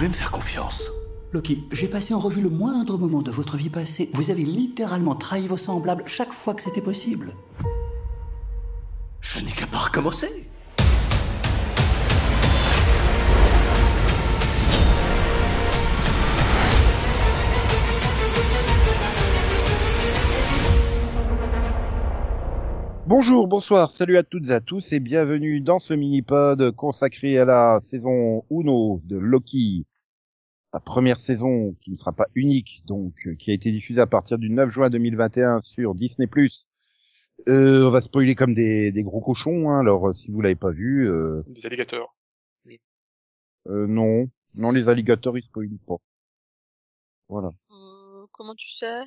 pouvez me faire confiance. Loki, j'ai passé en revue le moindre moment de votre vie passée. Vous avez littéralement trahi vos semblables chaque fois que c'était possible. Je n'ai qu'à pas recommencer. Bonjour, bonsoir, salut à toutes et à tous et bienvenue dans ce mini-pod consacré à la saison Uno de Loki. La première saison qui ne sera pas unique, donc euh, qui a été diffusée à partir du 9 juin 2021 sur Disney+. Euh, on va spoiler comme des, des gros cochons, hein, alors euh, si vous l'avez pas vu... Euh, Des alligators. euh, non, non les alligators ils spoilent pas. Voilà. Euh, comment tu sais?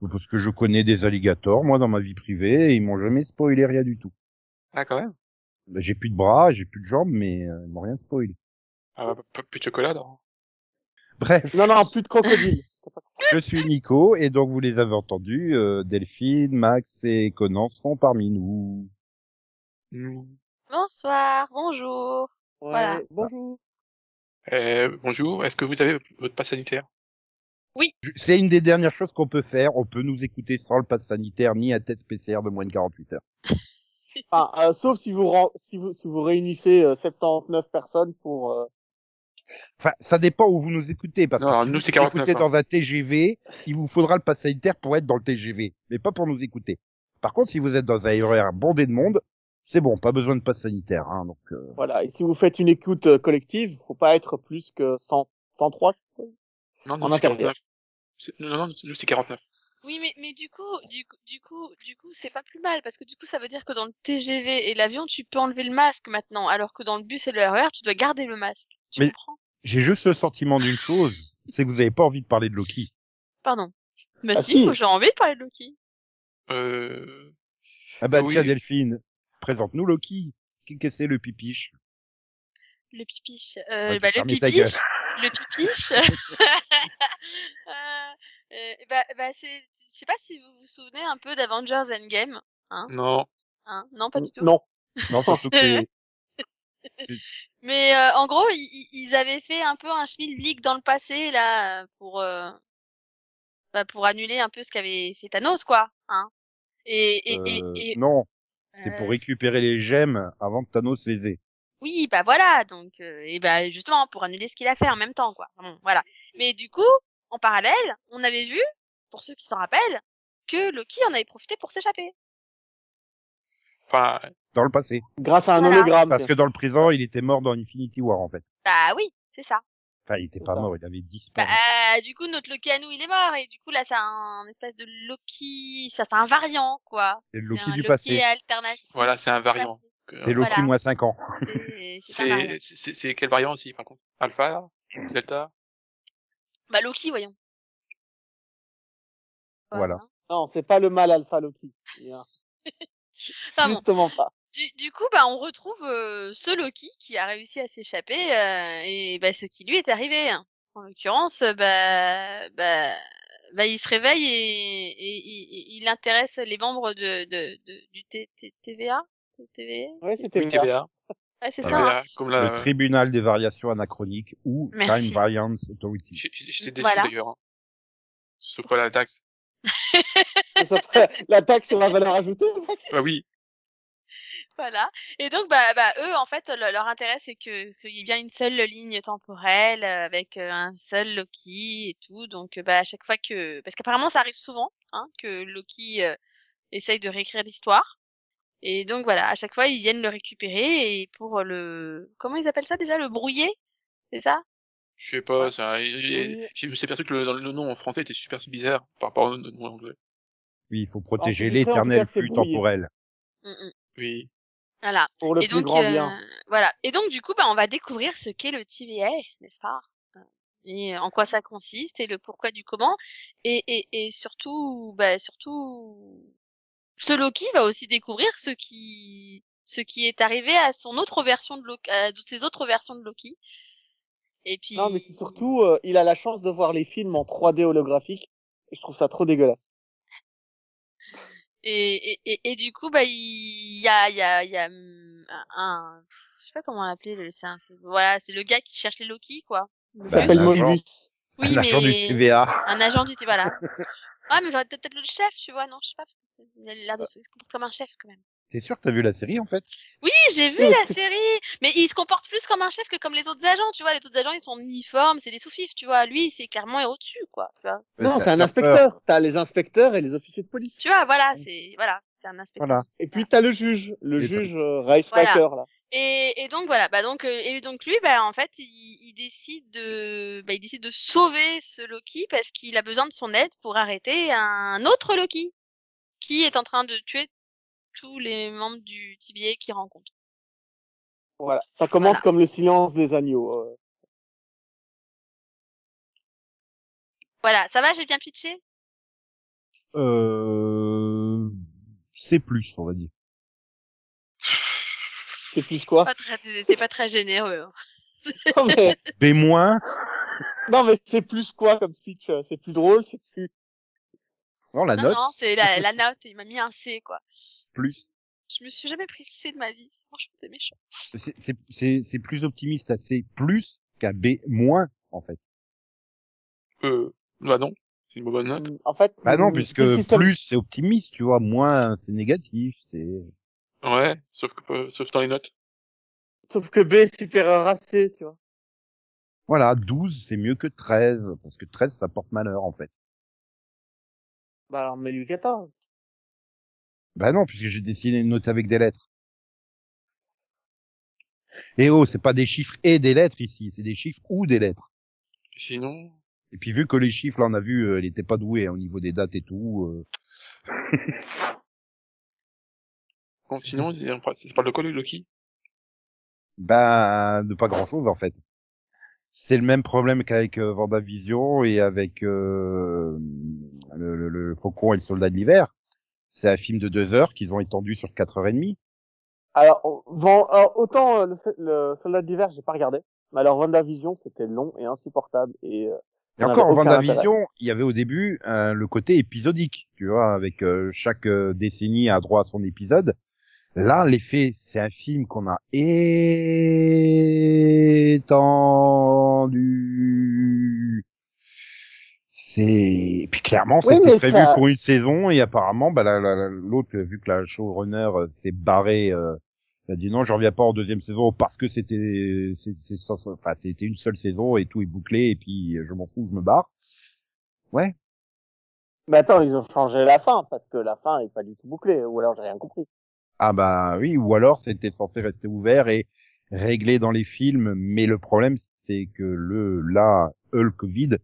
Parce que je connais des alligators, moi dans ma vie privée, et ils m'ont jamais spoilé rien du tout. Ah, quand même? Ben, j'ai plus de bras, j'ai plus de jambes, mais euh, ils m'ont rien spoilé. Ah, bah, pas plus de chocolat, alors. Bref. Non, non, plus de crocodile. Je suis Nico et donc vous les avez entendus, euh, Delphine, Max et Conan seront parmi nous. Hmm. Bonsoir, bonjour. Ouais, Voilà. Bonjour. Euh, bonjour, est-ce que vous avez votre passe sanitaire? Je- C'est une des dernières choses qu'on peut faire. On peut nous écouter sans le pass sanitaire ni un test PCR de moins de 48 heures. Ah, euh, sauf si vous, si vous, si vous réunissez euh, 79 personnes pour. Enfin, ça dépend où vous nous écoutez parce Non, que si nous, vous 49, écoutez hein. dans un TGV, il vous faudra le pass sanitaire pour être dans le TGV, mais pas pour nous écouter. Par contre, si vous êtes dans un RER bondé de monde, c'est bon, pas besoin de pass sanitaire. Hein, donc, euh, voilà. Et si vous faites une écoute euh, collective, faut pas être plus que 100, 103. Non, En nous, c'est intérieur. 49. C'est- Non, non, nous, c'est 49. Oui, mais, mais du coup, du, coup- du coup, du coup, c'est pas plus mal parce que du coup, ça veut dire que dans le TGV et l'avion, tu peux enlever le masque maintenant, alors que dans le bus et le RER, tu dois garder le masque. Tu Mais- j'ai juste le sentiment d'une chose, c'est que vous avez pas envie de parler de Loki. Pardon. Mais Ah, si, j'ai envie de parler de Loki. Euh... Ah bah Oui. tiens Delphine, présente-nous Loki. Qu'est-ce que c'est le pipiche? Le pipiche. Euh, Ouais, bah, le pipiche. Le pipiche. euh, euh, bah, bah, c'est, je sais pas si vous vous souvenez un peu d'Avengers Endgame. Non. Hein? Non, pas du tout? Non. Non, surtout que Mais euh, en gros, ils, avaient fait un peu un schmilblick dans le passé là pour euh, bah, pour annuler un peu ce qu'avait fait Thanos quoi, hein. Et et, et, euh, et- non, c'est euh, pour récupérer les gemmes avant que Thanos les ait. oui, bah voilà, donc euh, et bah justement pour annuler ce qu'il a fait en même temps quoi. Bon, voilà. Mais du coup, en parallèle, on avait vu pour ceux qui s'en rappellent que Loki en avait profité pour s'échapper. Enfin, Dans le passé. Grâce à un Voilà. hologramme. Parce que dans le présent, il était mort dans Infinity War en fait. Bah oui, c'est ça. Enfin, il était pas ça. mort, il avait Bah, disparu. euh, du coup, notre Loki à nous, il est mort, et du coup, là, c'est un espèce de Loki, ça, c'est un variant, quoi. C'est le Loki un du Loki passé. alternatif. voilà, c'est un variant. C'est Loki voilà. moins 5 ans. C'est un variant. C'est, c'est, c'est quel variant aussi, par contre? Alpha, là Delta? Bah, Loki, voyons. Voilà. Non, c'est pas le mal alpha Loki. Enfin, bon. Justement pas. Du, du coup, bah, on retrouve euh, ce Loki qui a réussi à s'échapper, euh, et bah, ce qui lui est arrivé. hein. En l'occurrence, bah, bah, bah, il se réveille et, et- et- et il intéresse les membres de, de, de- du T- T- TVA? TVA Ouais, c'était Oui, bien. TVA. Ouais, c'est Ah, ça. hein. TVA, comme la... Le tribunal des variations anachroniques ou Merci. Time Variance Authority. J'ai- j'ai- J'étais déçu, Voilà. d'ailleurs. hein. Ce quoi la taxe. La taxe sur la valeur ajoutée, Max Ah oui. Voilà. Et donc, bah, bah, eux, en fait, le- leur intérêt, c'est que qu'il y ait bien une seule ligne temporelle euh, avec euh, un seul Loki et tout. Donc, bah, à chaque fois que, parce qu'apparemment, ça arrive souvent, hein, que Loki euh, essaye de réécrire l'histoire. Et donc, voilà, à chaque fois, ils viennent le récupérer et pour le, comment ils appellent ça déjà, le brouiller, c'est ça? Je sais pas, ça, il- il- Oui. je me suis perçu que le, le nom en français était super bizarre par rapport au nom anglais. Oui, il faut protéger l'éternel flux temporel. Mm, mm. Oui. Voilà. pour le et plus donc, grand euh, bien. voilà. Et donc, du coup, bah, on va découvrir ce qu'est le TVA, n'est-ce pas? Euh, Et en quoi ça consiste et le pourquoi du comment. Et, et, et surtout, bah, surtout, ce Loki va aussi découvrir ce qui, ce qui est arrivé à son autre version de Loki, à ses autres versions de Loki. Et puis. Non, mais c'est surtout, euh, il a la chance de voir les films en 3D holographique. Et je trouve ça trop dégueulasse. Et, et, et, et du coup, bah, il y a, il y a, il y a hum, un, un- je sais pas comment l'appeler, le, c'est voilà, c'est le gars qui cherche les Loki, quoi. Il s'appelle Bah, Moebius. Oui, Un agent du mais TVA. un agent du voilà. Ouais, mais j'aurais peut-être le chef, tu vois, non, je sais pas, parce que c'est, il a l'air de se il se comporte comme un chef quand même. T'es sûr que t'as vu la série en fait? Oui, j'ai vu Oui, la série, mais il se comporte plus comme un chef que comme les autres agents, tu vois. Les autres agents, ils sont en uniforme, c'est des sous-fifs, tu vois. Lui, c'est carrément au-dessus, quoi. Tu vois, Non, c'est un inspecteur. T'as les inspecteurs et les officiers de police. tu vois voilà, c'est voilà, c'est un inspecteur. Voilà. Et puis t'as le juge, le Et juge euh, Reismaker là. Et, et donc voilà, bah donc euh, et donc lui, bah en fait, il, il décide de, bah il décide de sauver ce Loki parce qu'il a besoin de son aide pour arrêter un autre Loki qui est en train de tuer tous les membres du TVA qu'il rencontre. Voilà. Ça commence Voilà. comme le silence des agneaux. euh. Voilà, ça va, j'ai bien pitché? Euh... C'est plus, on va dire. C'est plus quoi? T'es pas très généreux. hein. Non mais, B moins. non, mais c'est plus quoi comme pitch? C'est plus drôle, c'est plus. Non, la Non, note, non, c'est la, la note. Il m'a mis un C, quoi. plus. Je me suis jamais pris C de ma vie. Franchement, c'est méchant. C'est- C'est c'est- c'est plus optimiste à C plus qu'à B moins, en fait. Euh, bah non, c'est une bonne note. En fait. Bah non, mm, puisque système- plus c'est optimiste, tu vois, moins c'est négatif, c'est... Ouais, sauf que, euh, sauf dans les notes. Sauf que B est supérieur à C, tu vois. Voilà, 12 c'est mieux que 13, parce que 13 ça porte malheur, en fait. Bah alors mets-lui 14. Bah non, puisque j'ai dessiné une note avec des lettres. Et oh, c'est pas des chiffres et des lettres ici, c'est des chiffres ou des lettres. Sinon, Et puis vu que les chiffres, là, on a vu, euh, elle était pas douée hein, au niveau des dates et tout. euh, bon, sinon, de quoi le Loki? Ben, de pas grand chose en fait. C'est le même problème qu'avec euh, Vendavision et avec euh, le, le- le Faucon et le Soldat de l'hiver. C'est un film de deux heures qu'ils ont étendu sur quatre heures et demie. Alors, on- bon, alors, autant euh, le, le Soldat d'hiver, j'ai pas regardé. Mais alors WandaVision, c'était long et insupportable. Et euh, Et encore, en Vendavision, il y avait au début euh, le côté épisodique, tu vois, avec euh, chaque décennie a droit à son épisode. Là, l'effet, c'est un film qu'on a étendu. C'est puis clairement, Oui, c'était prévu ça- pour une saison et apparemment, bah, la- la- la- l'autre, vu que la showrunner euh, s'est barré, euh, il a dit non, je reviens pas en deuxième saison parce que c'était, enfin, c'était une seule saison et tout est bouclé et puis je m'en fous, je me barre. Ouais. Mais attends, ils ont changé la fin parce que la fin est pas du tout bouclée. Ou alors j'ai rien compris. Ah bah oui, ou alors c'était censé rester ouvert et réglé dans les films, mais le problème c'est que le là Hulk vide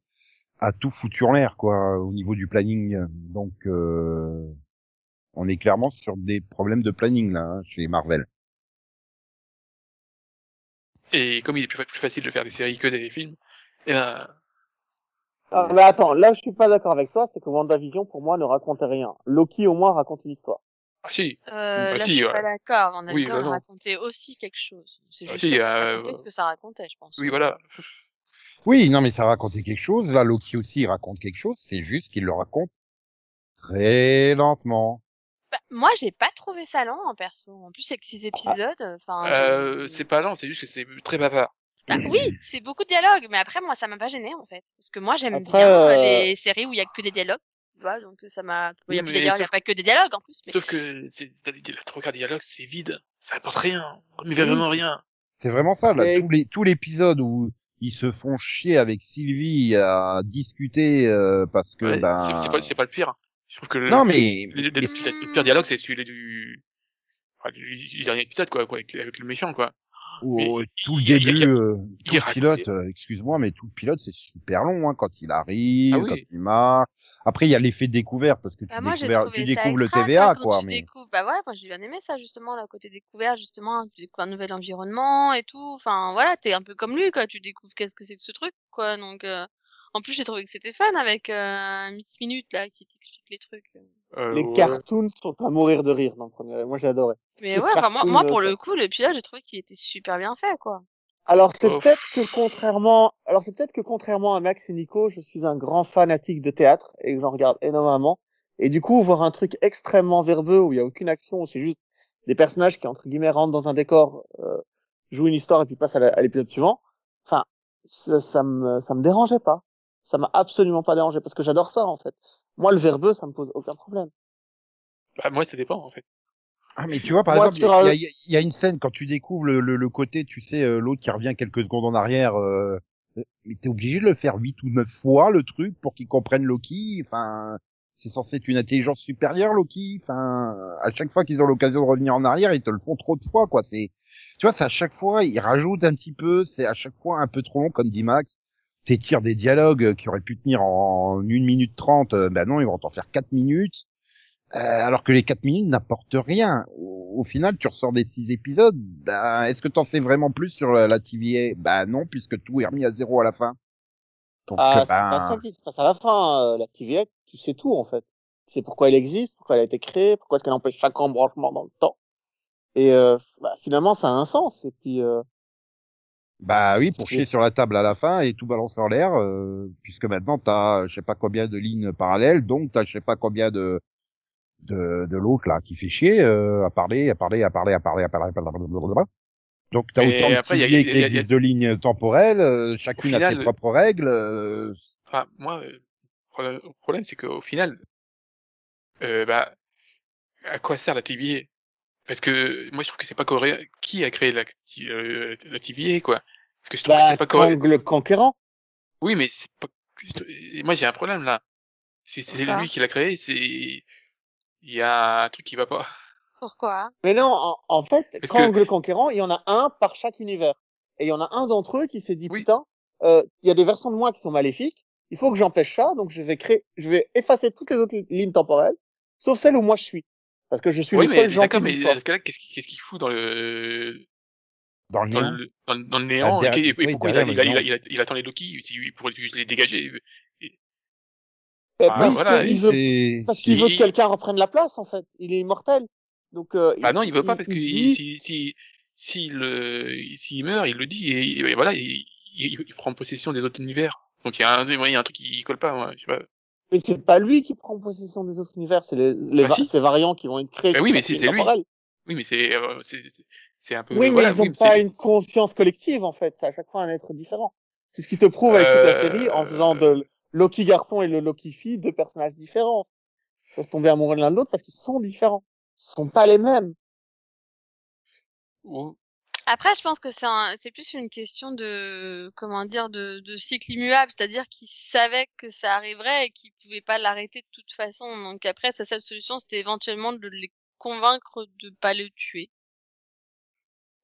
a tout foutu en l'air quoi au niveau du planning. Donc euh, on est clairement sur des problèmes de planning là hein, chez Marvel. Et comme il est plus, plus facile de faire des séries que des films, eh ben, Ah, mais attends, là je suis pas d'accord avec toi, c'est que WandaVision pour moi ne racontait rien. Loki au moins raconte une histoire. Ah si, Euh, Bah là, si, je suis ouais. pas d'accord. On a Oui, besoin bah de raconter aussi quelque chose. C'est Ah, juste si, pour euh, ce que ça racontait, je pense. oui voilà. Oui, non mais ça racontait quelque chose. Là Loki aussi il raconte quelque chose. C'est juste qu'il le raconte très lentement. Bah, moi, j'ai pas trouvé ça lent, en perso. En plus, avec six épisodes, enfin. Euh, c'est pas lent, c'est juste que c'est très bavard. Bah, oui, c'est beaucoup de dialogues, mais après, moi, ça m'a pas gêné, en fait. Parce que moi, j'aime bien euh, les séries où il y a que des dialogues. Vois, donc ça m'a. Il y a Oui, d'ailleurs, il pas que des dialogues, en plus. Mais... Sauf que trois quarts des dialogues, c'est vide, ça apporte rien, mais vraiment rien. C'est vraiment ça. Là, Mais- tous les tout l'épisode où ils se font chier avec Sylvie à discuter euh, parce que Ouais, ben. c'est pas, c'est pas le pire. Je trouve que le, Non mais le, le- le- le pire dialogue, c'est celui du, enfin, du, du dernier épisode, quoi, quoi avec, avec le méchant, quoi. Oh, tout le début, euh, tout le pilote, euh, excuse-moi, mais tout le pilote c'est super long hein, quand il arrive, Ah oui. quand il marche. Après il y a l'effet découvert parce que tu Bah, moi, tu découvres le TVA quoi. tu Mais découvres- Bah ouais, moi j'ai bien aimé ça justement, le côté découvert justement, tu découvres un nouvel environnement et tout. Enfin voilà, t'es un peu comme lui quoi, tu découvres qu'est-ce que c'est que ce truc quoi. Donc euh, en plus j'ai trouvé que c'était fun avec euh, Miss Minute là qui t'explique les trucs. Euh, Les ouais. cartoons sont à mourir de rire dans le premier. Moi j'ai adoré. Mais Les ouais, enfin moi, moi pour le coup le pilote j'ai trouvé qu'il était super bien fait quoi. Alors c'est Oh. peut-être que contrairement, alors c'est peut-être que contrairement à Max et Nico, je suis un grand fanatique de théâtre et que j'en regarde énormément. Et du coup, voir un truc extrêmement verbeux où il y a aucune action, où c'est juste des personnages qui entre guillemets rentrent dans un décor, euh, jouent une histoire et puis passent à l'épisode suivant. Enfin, ça, ça me ça me dérangeait pas. Ça m'a absolument pas dérangé parce que j'adore ça en fait. Moi le verbeux ça me pose aucun problème. Bah, moi, ça dépend, en fait. Ah mais tu vois par Moi, exemple, il y, y a- il y a une scène quand tu découvres le, le, le côté, tu sais, euh, l'autre qui revient quelques secondes en arrière, euh, mais t'es obligé de le faire huit ou neuf fois le truc pour qu'il comprenne Loki. Enfin, c'est censé être une intelligence supérieure Loki. Enfin, à chaque fois qu'ils ont l'occasion de revenir en arrière, ils te le font trop de fois quoi. C'est, tu vois, c'est à chaque fois ils rajoutent un petit peu, c'est à chaque fois un peu trop long comme dit Max. T'étires des dialogues qui auraient pu tenir en une minute trente, euh, ben non, ils vont t'en faire quatre minutes. Euh, alors que les 4 minutes n'apportent rien. Au, au final, tu ressors des 6 épisodes. Ben, Est-ce que t'en sais vraiment plus sur la, la TVA Bah non, puisque tout est remis à zéro à la fin. Donc, Ah, euh, c'est pas ça ben, qui se passe à la fin. euh, La TVA, tu sais tout en fait. Tu sais pourquoi elle existe, pourquoi elle a été créée, pourquoi est-ce qu'elle empêche chaque embranchement dans le temps. Et euh, bah, finalement, ça a un sens. Et puis, euh, bah oui, pour chier sur la table à la fin et tout balancer en l'air, euh, puisque maintenant t'as je sais pas combien de lignes parallèles, donc t'as je sais pas combien de de, de l'autre là qui fait chier euh, à parler, à parler, à parler, à parler, à parler, à parler. Donc t'as autant de après, y a- y a- qui il y a- de lignes temporelles, euh, chacune a ses final, propres règles. euh, Enfin, moi, euh, le problème, c'est qu'au final, euh, bah, à quoi sert la TVA Parce que moi, je trouve que c'est pas cohérent. Qui a créé la, euh, la TVA, quoi? Parce que je trouve que bah, c'est pas cohérent. Kang le conquérant. Oui, mais c'est pas. Moi, j'ai un problème là. Si c'est lui qui l'a créé, c'est il y a un truc qui va pas. Pourquoi? Mais non, en, en fait, Parce Kang que- le conquérant, il y en a un par chaque univers. Et il y en a un d'entre eux qui s'est dit Oui. putain, euh, il y a des versions de moi qui sont maléfiques. Il faut que j'empêche ça, donc je vais créer, je vais effacer toutes les autres lignes temporelles, sauf celle où moi je suis, parce que je suis Oui, le seul gentil mais cas-là, qu'est-ce qu'il qu'est-ce qu'il fout dans le dans le dans néant. le, dans, le- dans le néant Ah, et, derrière- et oui, pourquoi il, a, il, a, il, a, il, a, il attend les Loki si il pourrait juste les dégager Euh, Ah, parce voilà, qu'il veut, parce qu'il il- veut que quelqu'un reprenne la place, en fait. Il est immortel. Donc, euh, Bah non, il veut pas parce que dit- si si s'il euh, s'il meurt, il le dit et, et voilà, il, il, il prend possession des autres univers. Donc il y a un, il y a un truc qui colle pas, moi, je sais pas. Mais c'est pas lui qui prend possession des autres univers, c'est les, les Bah va- si. ces variants qui vont être créés. Bah oui, mais c'est lui. Oui, mais c'est euh, c'est un peu. Oui, mais voilà, ils ont oui, pas une conscience collective, en fait. C'est à chaque fois un être différent. C'est ce qui te prouve avec toute la Euh, série en faisant de Loki garçon et le Loki fille deux personnages différents. Ils peuvent tomber amoureux de l'un de l'autre parce qu'ils sont différents. Ils sont pas les mêmes. Oh, Après, je pense que c'est un, c'est plus une question de, comment dire, de, de cycle immuable, c'est-à-dire qu'ils savaient que ça arriverait et qu'ils pouvaient pas l'arrêter de toute façon. Donc après, sa seule solution, c'était éventuellement de les convaincre de pas le tuer.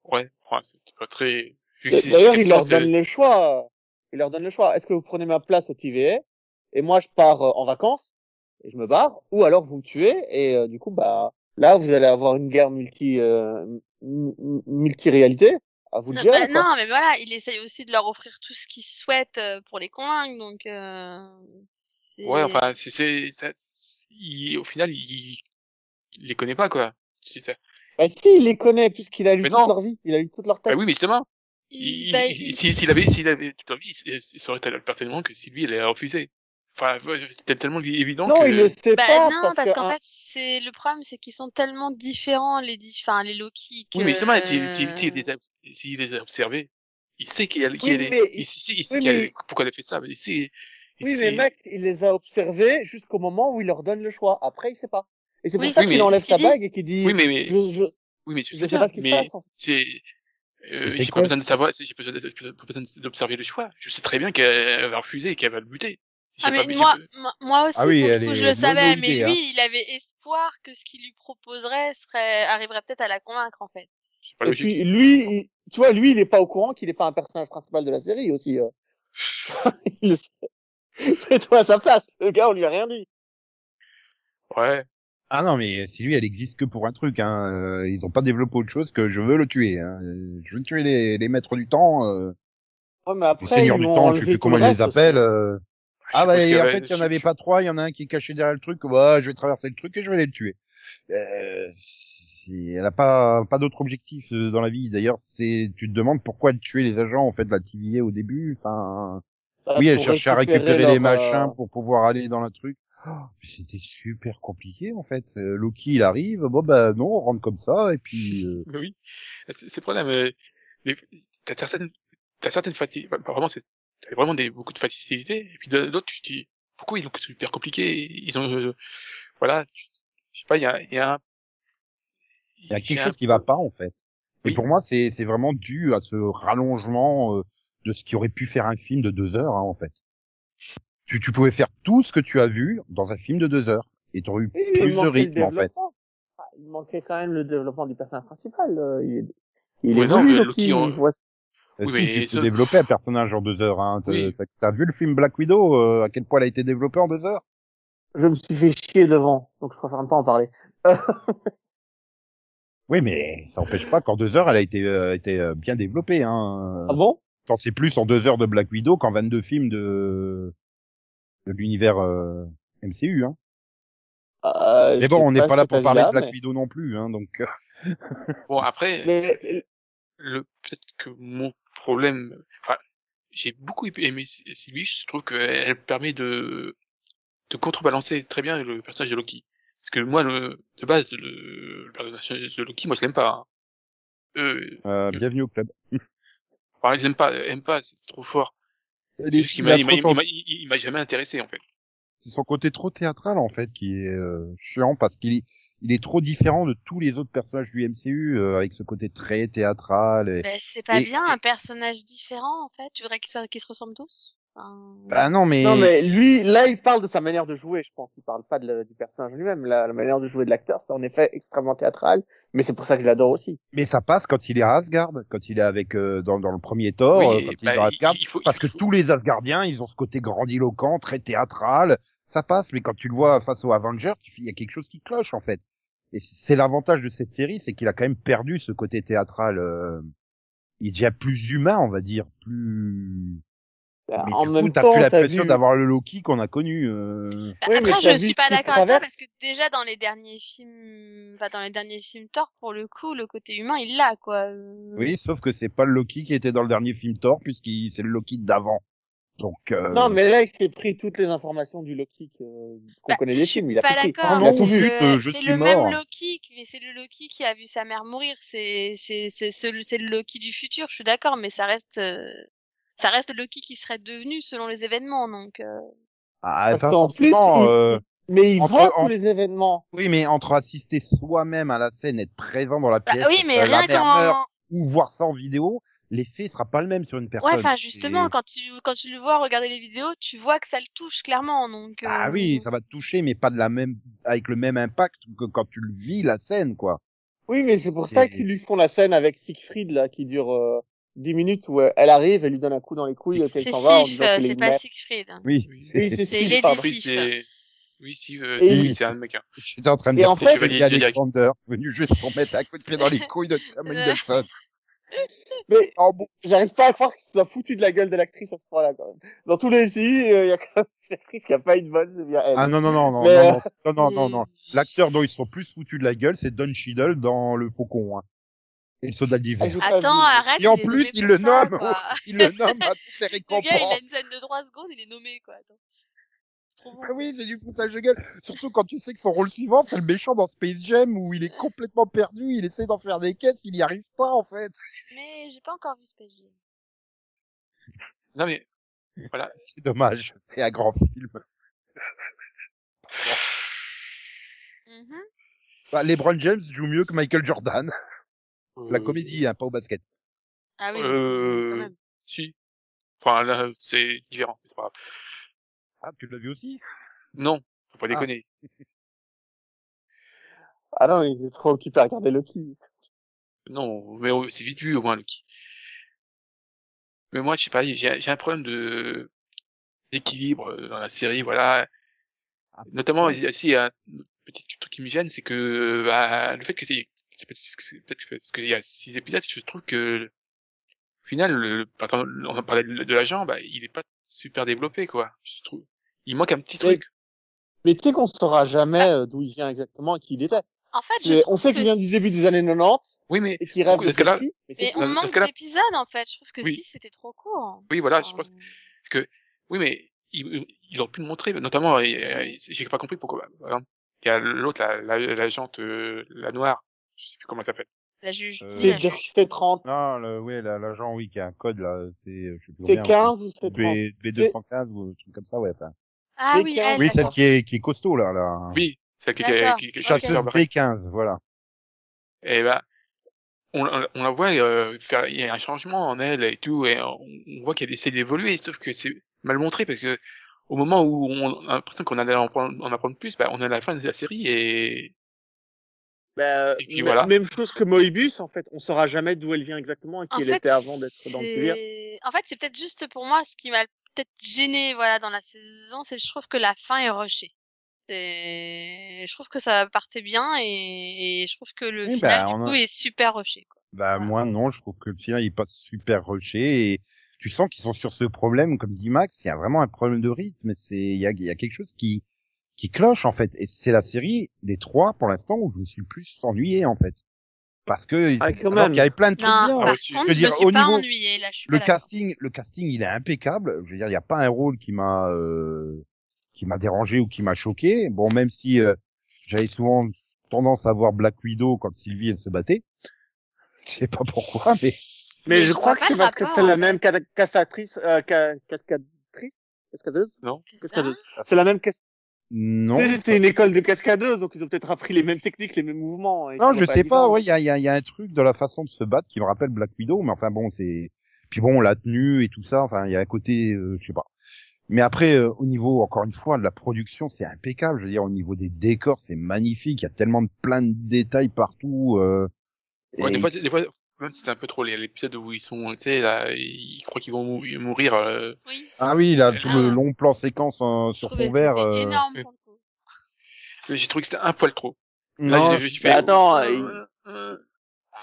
ouais, ouais, c'est pas très. D'ailleurs, il leur donne le choix. Il leur donne le choix. Est-ce que vous prenez ma place au TVA et moi je pars euh, en vacances et je me barre, ou alors vous me tuez et euh, du coup bah là vous allez avoir une guerre multi euh, multi réalité. À vous de Non, gérer. bah, non, mais voilà, il essaye aussi de leur offrir tout ce qu'ils souhaitent euh, pour les convaincre, donc euh, c'est... Ouais, enfin, c'est c'est ça- c'est- il- au final, il, il les connaît pas quoi. Bah si, il les connaît puisqu'il a lu Mais toute non. leur vie, il a lu toute leur Bah tête. oui, mais justement, il- il, bah, il- il- s'il avait, s'il avait toute envie, il ça aurait été personnellement que si lui, il avait refusé. Enfin, c'était tellement évident non, que. il le sait Bah, pas non, parce, parce que qu'en un- fait, c'est le problème, c'est qu'ils sont tellement différents les dix, enfin les Loki. Que... Oui, mais justement, s'il si, si, les a, s'il les a observés, il sait qu'il y a, qu'il a Oui, les- mais- il, sait, il sait oui, qu'il y a mais- les- pourquoi elle a fait ça. Il sait, il Oui, sait- mais Max, il les a observés jusqu'au moment où il leur donne le choix. Après, il sait pas. Et c'est pour Oui, ça oui, qu'il mais- enlève sa bague et qu'il dit, oui, mais, mais, je, je, oui, mais tu je sais sais pas ce qui se mais passe. en fait. c'est, euh, Mais j'ai pas besoin de savoir, j'ai pas besoin de- j'ai pas besoin d'observer le choix. Je sais très bien qu'elle va refuser et qu'elle va le buter. Ah, mais moi, moi- aussi, Ah oui, pour le elle coup, je le savais, mais l'idée, lui, hein. il avait espoir que ce qu'il lui proposerait serait, arriverait peut-être à la convaincre, en fait. Et logique. puis, lui, il- tu vois, lui, il est pas au courant qu'il est pas un personnage principal de la série aussi. euh. il le sait. Mets-toi à sa place. Le gars, on lui a rien dit. Ouais. Ah non, mais si lui, elle existe que pour un truc. Hein. euh, Ils ont pas développé autre chose que je veux le tuer. Hein. Je veux tuer les, les maîtres du temps, euh, Ouais, mais les après, seigneurs ils du temps, je sais plus comment ils les appellent. euh. Ah bah, et en fait, il y en avait pas trois, il y en a un qui est caché derrière le truc. Ouais, je vais traverser le truc et je vais aller le tuer. Euh, elle a pas pas d'autre objectif euh, dans la vie. D'ailleurs, c'est tu te demandes pourquoi elle tuait les agents en fait de la TVA au début. Enfin, Bah, oui, elle cherchait à récupérer leur, les euh, machins pour pouvoir aller dans le truc. Oh, c'était super compliqué en fait. Euh, Loki il arrive, bon bah non, on rentre comme ça et puis. euh, oui. C'est problème. euh, T'as certaines, t'as certaines fatigues, vraiment, c'est, t'as vraiment des, beaucoup de facilité, et puis d'autres, tu te dis, pourquoi ils l'ont super compliqué, ils ont, euh, voilà, tu- je sais pas, il y a, il y a un, Il y a quelque un- chose qui va pas en fait. Oui. Et pour moi, c'est c'est vraiment dû à ce rallongement euh, de ce qui aurait pu faire un film de deux heures hein, en fait. Tu, tu pouvais faire tout ce que tu as vu dans un film de deux heures et tu aurais eu Oui, plus de rythme en fait. Ah, Il manquait quand même le développement du personnage principal. euh, Il, est- il Ouais, est non, évolue, mais Loki. Loki, on- il voit- Oui, si, mais tu peux développer un personnage en deux heures. Hein. T'as Oui. t'as- t'as vu le film Black Widow euh, À quel point elle a été développée en deux heures? Je me suis fait chier devant, donc je préfère ne pas en parler. Euh, Oui, mais ça n'empêche pas qu'en deux heures, elle a été, euh, été euh, bien développée. Hein. ah bon? T'en sais plus en deux heures de Black Widow qu'en 22 films de, de l'univers euh, MCU. Hein. euh, Mais bon, on n'est pas là pour parler de Black Widow non plus. Hein, donc, euh, bon, après, mais- le peut-être que mon problème enfin j'ai beaucoup aimé Sylvie je trouve qu'elle permet de de contrebalancer très bien le personnage de Loki parce que moi le de base le, le personnage de Loki moi je l'aime pas hein. euh, euh, bienvenue au club. enfin je l'aime pas aime pas c'est trop fort c'est qu'il Il m'a il m'a jamais intéressé en fait c'est son côté trop théâtral en fait qui est euh, chiant parce qu'il il est trop différent de tous les autres personnages du MCU euh, avec ce côté très théâtral. Et... Ben, c'est pas Et- bien un personnage différent en fait. Tu voudrais qu'ils se ressemblent tous? Enfin, Bah non mais, Non, mais lui, là, il parle de sa manière de jouer, je pense. Il parle pas de la- du personnage lui-même. La, la manière de jouer de l'acteur, c'est en effet extrêmement théâtral, mais c'est pour ça que je l'adore aussi. mais ça passe quand il est à Asgard, quand il est avec euh, dans, dans le premier Thor, Oui, quand il bah, est dans Asgard, il faut- parce il que faut- tous les Asgardiens ils ont ce côté grandiloquent, très théâtral, ça passe. Mais quand tu le vois face aux Avengers, il y a quelque chose qui cloche en fait. Et c'est l'avantage de cette série, c'est qu'il a quand même perdu ce côté théâtral. euh, il est déjà plus humain, on va dire, plus. Mais en du même coup, t'as plus l'impression vu... d'avoir le Loki qu'on a connu. euh. Bah, Oui, Après, je suis pas d'accord avec toi parce que déjà dans les derniers films, enfin dans les derniers films Thor, pour le coup, le côté humain, il l'a quoi. Euh, Oui, sauf que c'est pas le Loki qui était dans le dernier film Thor, puisqu'il c'est le Loki d'avant. Donc. euh, Non, mais là, il s'est pris toutes les informations du Loki qu'on Bah, connaît des films. Il a pas tout pris. d'accord. Ah Il a tout vu. euh, c'est le mort. même Loki, mais c'est le Loki qui a vu sa mère mourir. C'est c'est c'est c'est le, Loki du futur. Je suis d'accord, mais ça reste euh, ça reste le Loki qui serait devenu selon les événements. Donc euh, ah, Parce qu'en plus, forcément, il- euh, Mais il Entre- voit en- tous les événements. Oui, mais entre assister soi-même à la scène, être présent dans la bah pièce, oui, mais euh, la rien mère meurt, qu'en ou voir ça en vidéo, l'effet sera pas le même sur une personne. Ouais, enfin justement, Et- quand tu quand tu le vois regarder les vidéos, tu vois que ça le touche clairement. Donc Ah euh, oui, ça va te toucher, mais pas de la même, avec le même impact que quand tu le vis la scène, quoi. Oui, mais c'est pour ça qu'ils lui font la scène avec Siegfried, là, qui dure euh, 10 minutes, où euh, elle arrive, elle lui donne un coup dans les couilles, elle s'en va euh, c'est pas. Siegfried. Oui. Oui, Oui, c'est pardon. oui oui si euh, Et si, il- c'est un mec hein. J'étais en train de Et dire en que fait- c'est Chevalier Zodiac. Alexander, venu juste pour mettre un coup de pied dans les couilles de Samuel Euh. Mais Oh bon. j'arrive pas à croire qu'il se soit foutu de la gueule de l'actrice à ce point-là, quand même. Dans tous les films, il y a quand même une actrice qui a pas une bonne, c'est bien elle. Ah non, non, non, non, Mais, non, euh, non, non, non, non. L'acteur dont ils sont plus foutus de la gueule, c'est Don Cheadle dans Le Faucon, hein. Et le soldat d'hiver. Attends, arrête. Et en il plus, il le nomme. Il le nomme à toutes les Le récompenses. gars, il a une scène de 3 secondes, il est nommé quoi. Attends. Ah oui, c'est du foutage de gueule. Surtout quand tu sais que son rôle suivant, c'est le méchant dans Space Jam où il est complètement perdu, il essaie d'en faire des caisses, il y arrive pas, en fait. Mais j'ai pas encore vu ce PJ. non mais voilà C'est dommage. C'est un grand film. Mhm. Bah, LeBron James joue mieux que Michael Jordan. La euh, comédie, hein, pas au basket. Ah oui, quand euh, même. si enfin là c'est différent c'est pas grave Ah, tu l'as vu aussi? non faut pas Ah. déconner Ah non, il est trop occupé à regarder Loki. Non, mais c'est vite vu au moins Loki. Mais moi, je sais pas, j'ai un problème de d'équilibre euh, dans la série, voilà. Ah, Notamment, aussi, il y a un petit truc qui me gêne, c'est que bah, le fait que c'est c'est peut-être parce qu'il y a six épisodes, je trouve que au final, le, on en parlait de de l'agent, bah, il est pas super développé, quoi. Je trouve, il manque un petit Oui. truc. Mais tu sais qu'on saura jamais euh, d'où il vient exactement et qui il était. En fait, On sait qu'il vient du début des années 90 Oui, mais et qu'il rêve de ski, mais Mais on manque d'épisodes en fait. Je trouve que Oui. si c'était trop court. oui, voilà, je pense Parce que, oui, mais il, il aurait pu le montrer, notamment, j'ai pas compris pourquoi. Exemple, il y a l'autre, la, la, l'agente, euh, la noire, je sais plus comment elle s'appelle. La juge. Euh, C'est la juge. c'est 30. Non, le, ouais, la- l'agent, oui, qui a un code, là, c'est, je sais plus C'est combien, 15 ou c'est 30 B, B215 ou un truc comme ça, ouais. Enfin, Ah oui, elle, oui, celle qui est, qui est costaud, là, là. Oui, c'est qui, qui, D'accord. qui, qui, qui, Chasseuse Ok. B15, voilà. Et bah, on, on la voit euh, faire, il y a un changement en elle et tout, et on, on voit qu'elle essaie d'évoluer, sauf que c'est mal montré parce que au moment où on a l'impression qu'on allait en, prendre- en apprendre plus, bah, on est à la fin de la série et Bah, Et puis voilà. Même chose que Moebius, en fait. On saura jamais d'où elle vient exactement et qui En elle fait, était avant d'être dans le délire. En fait, c'est peut-être juste pour moi ce qui m'a peut-être gêné, voilà, dans la saison, c'est je trouve que la fin est rushée. C'est- Je trouve que ça partait bien et, et je trouve que le Oui, final, bah, du a- coup, est super rushé, quoi. Bah, moi, non, je trouve que le final, il passe super rushé et tu sens qu'ils sont sur ce problème, comme dit Max, il y a vraiment un problème de rythme, c'est, il y a, il y a quelque chose qui, qui cloche, en fait. Et c'est la série des trois, pour l'instant, où je me suis le plus ennuyé, en fait. Parce que, Ah, même. qu'il y avait plein de trucs Non, bien. par Ah, contre, Je veux je me dire, suis au pas niveau- ennuyée, là, je suis le pas casting, le casting, il est impeccable. Je veux dire, il n'y a pas un rôle qui m'a, euh, qui m'a dérangé ou qui m'a choqué. Bon, même si euh, j'avais souvent tendance à voir Black Widow quand Sylvie elle se battait. Je sais pas pourquoi, mais Mais Mais je je crois que c'est parce que c'est la même ca- castatrice, euh, ca- cascatrice, cascadeuse, non. cascadeuse. C'est la même cas- non. C'est c'est une école de cascadeuses, donc ils ont peut-être appris les mêmes techniques, les mêmes mouvements. et Non, je ont sais pas. Ouais, il y a, il y, a, il y a un truc de la façon de se battre qui me rappelle Black Widow, mais enfin bon, c'est. Puis bon, la tenue et tout ça. Enfin, il y a un côté, euh, je sais pas. Mais après, euh, au niveau, encore une fois, de la production, c'est impeccable. Je veux dire, au niveau des décors, c'est magnifique. Il y a tellement de plein de détails partout. Euh, Ouais, et- des fois, des fois, même si c'est un peu trop les- l'épisode où ils sont, tu sais, là, ils croient qu'ils vont mou- mourir. euh, Oui, Ah oui, là, tout le Ah. long plan séquence euh, je sur fond vert. c'était euh, énorme le. J'ai trouvé que c'était un poil trop. Là, attends, euh, il- euh,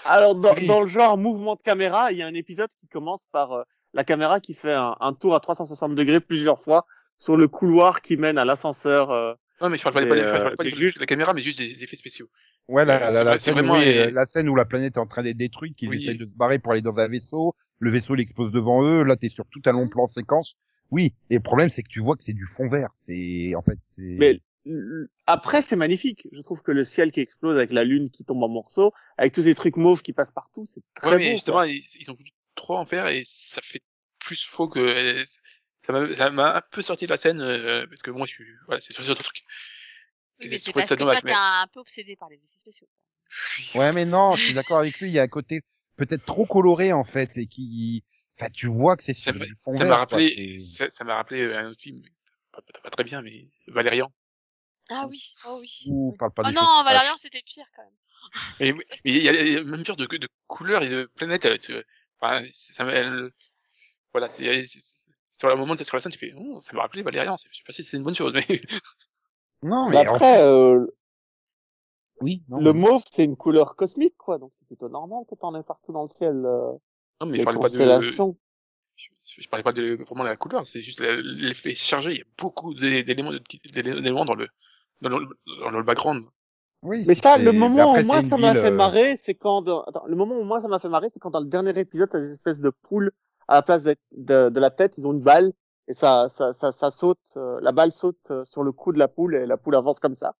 Alors, dans, Oui. dans le genre mouvement de caméra, il y a un épisode qui commence par euh, la caméra qui fait un, un tour à 360 degrés plusieurs fois sur le couloir qui mène à l'ascenseur. Non, mais je parle pas, des- euh, je parle pas de la caméra, mais juste des effets spéciaux. Ouais, la, la, c'est la scène, vraiment oui, les- euh, la scène où la planète est en train d'être détruite, qu'ils Oui. essayent de se barrer pour aller dans un vaisseau, le vaisseau il explose devant eux, là t'es sur tout un long plan séquence. Oui, et le problème c'est que tu vois que c'est du fond vert. C'est en fait c'est. Mais l- après, c'est magnifique. Je trouve que le ciel qui explose avec la lune qui tombe en morceaux, avec tous ces trucs mauves qui passent partout, c'est très Ouais, beau. mais quoi. justement, ils, ils ont voulu trop en faire et ça fait plus faux que, ça m'a, ça m'a un peu sorti de la scène, euh, parce que moi, je suis, voilà, c'est sur ce truc. Oui, mais c'est parce ça que dommage, toi, t'es mais- un peu obsédé par les effets spéciaux. Ouais, mais non, je suis d'accord avec lui. Il y a un côté peut-être trop coloré en fait et qui, enfin, tu vois que c'est Ça m'a du fond ça vert. m'a quoi, rappelé, ça, ça m'a rappelé euh, un autre film, pas, pas, pas très bien, mais Valérian. Ah oui, oh oui. Ouh, parle pas Oh non, Valérian, c'était pire quand même. Mais mais il y a le même genre de, de couleurs et de planètes. Enfin, ça m'a- elle- voilà, c'est, c'est- c'est- sur le moment, sur la scène, tu fais, oh, ça m'a rappelé Valérian. Je sais pas si c'est une bonne chose, mais. Non, Mais mais en- après, euh, oui. Non, le mais- mauve, c'est une couleur cosmique, quoi. Donc c'est plutôt normal que t'en aies partout dans le ciel. euh, non, mais je parlais pas de, je, je parlais pas de vraiment de la couleur, c'est juste l'effet chargé. Il y a beaucoup d'é- d'éléments, de d'éléments dans le, dans le, dans le background. Oui. Mais ça, le moment après, où moi ça m'a fait euh, marrer, c'est quand dans- attends, le moment où moi ça m'a fait marrer, c'est quand dans le dernier épisode, t'as des espèces de poules à la place d'être- de, de la tête, ils ont une balle et ça ça ça, ça saute, euh, la balle saute euh, sur le cou de la poule et la poule avance comme ça.